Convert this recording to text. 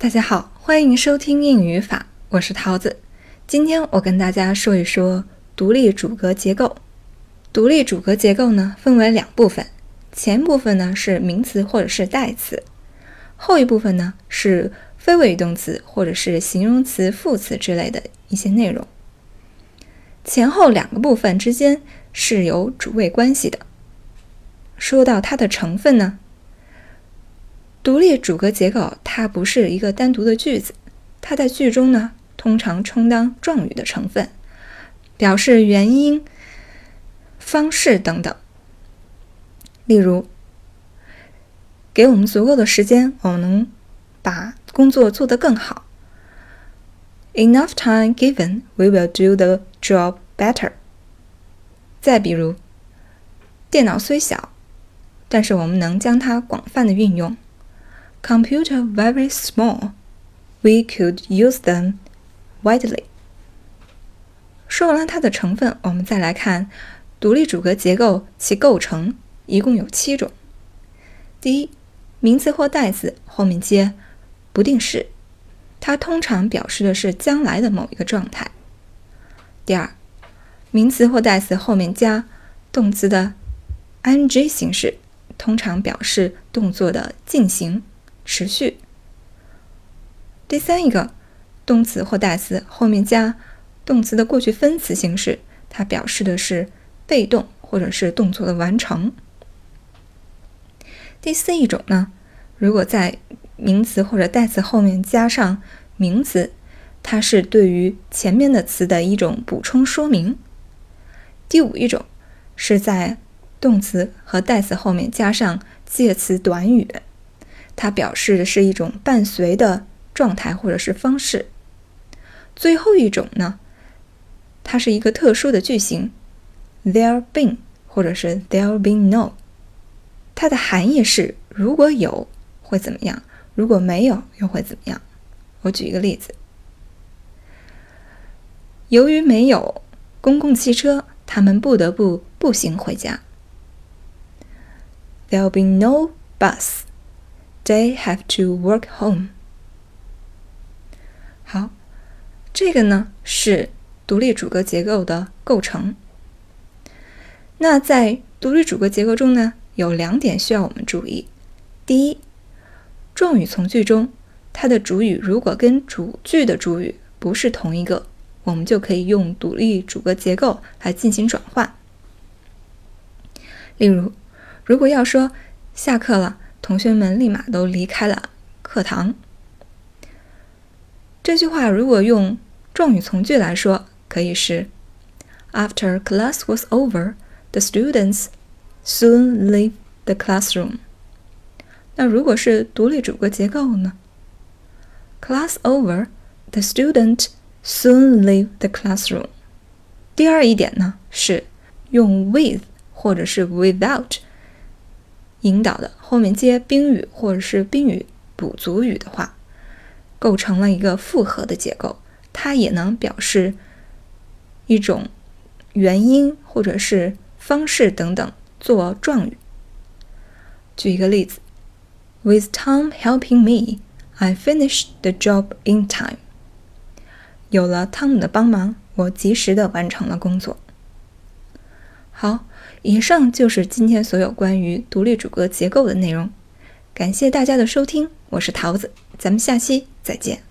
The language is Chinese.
大家好，欢迎收听英语法，我是桃子。今天我跟大家说一说独立主格结构。独立主格结构呢，分为两部分，前部分呢是名词或者是代词，后一部分呢是非谓语动词或者是形容词、副词之类的一些内容。前后两个部分之间是有主谓关系的。说到它的成分呢？独立主格结构，它不是一个单独的句子，它在句中呢，通常充当状语的成分，表示原因、方式等等。例如，给我们足够的时间，我们能把工作做得更好。Enough time given, we will do the job better。再比如，电脑虽小，但是我们能将它广泛的运用。Computer very small, we could use them widely. 说完了它的成分，我们再来看独立主格结构，其构成一共有七种。第一，名词或代词后面接不定式，它通常表示的是将来的某一个状态。第二，名词或代词后面加动词的 ing 形式，通常表示动作的进行。持续。第三一个，动词或代词后面加动词的过去分词形式，它表示的是被动或者是动作的完成。第四一种呢，如果在名词或者代词后面加上名词，它是对于前面的词的一种补充说明。第五一种是在动词和代词后面加上介词短语。它表示的是一种伴随的状态或者是方式。最后一种呢，它是一个特殊的句型，there been 或者是 there been no。它的含义是如果有会怎么样，如果没有又会怎么样。我举一个例子：由于没有公共汽车，他们不得不步行回家。There'll be no bus. They have to work home。好，这个呢是独立主格结构的构成。那在独立主格结构中呢，有两点需要我们注意。第一，状语从句中，它的主语如果跟主句的主语不是同一个，我们就可以用独立主格结构来进行转换。例如，如果要说下课了。同学们立马都离开了课堂。这句话如果用状语从句来说，可以是：After class was over, the students soon leave the classroom。那如果是独立主格结构呢？Class over, the student soon leave the classroom。第二一点呢是用 with 或者是 without。引导的后面接宾语或者是宾语补足语的话，构成了一个复合的结构。它也能表示一种原因或者是方式等等做状语。举一个例子：With Tom helping me, I finished the job in time。有了汤姆的帮忙，我及时的完成了工作。好。以上就是今天所有关于独立主格结构的内容。感谢大家的收听，我是桃子，咱们下期再见。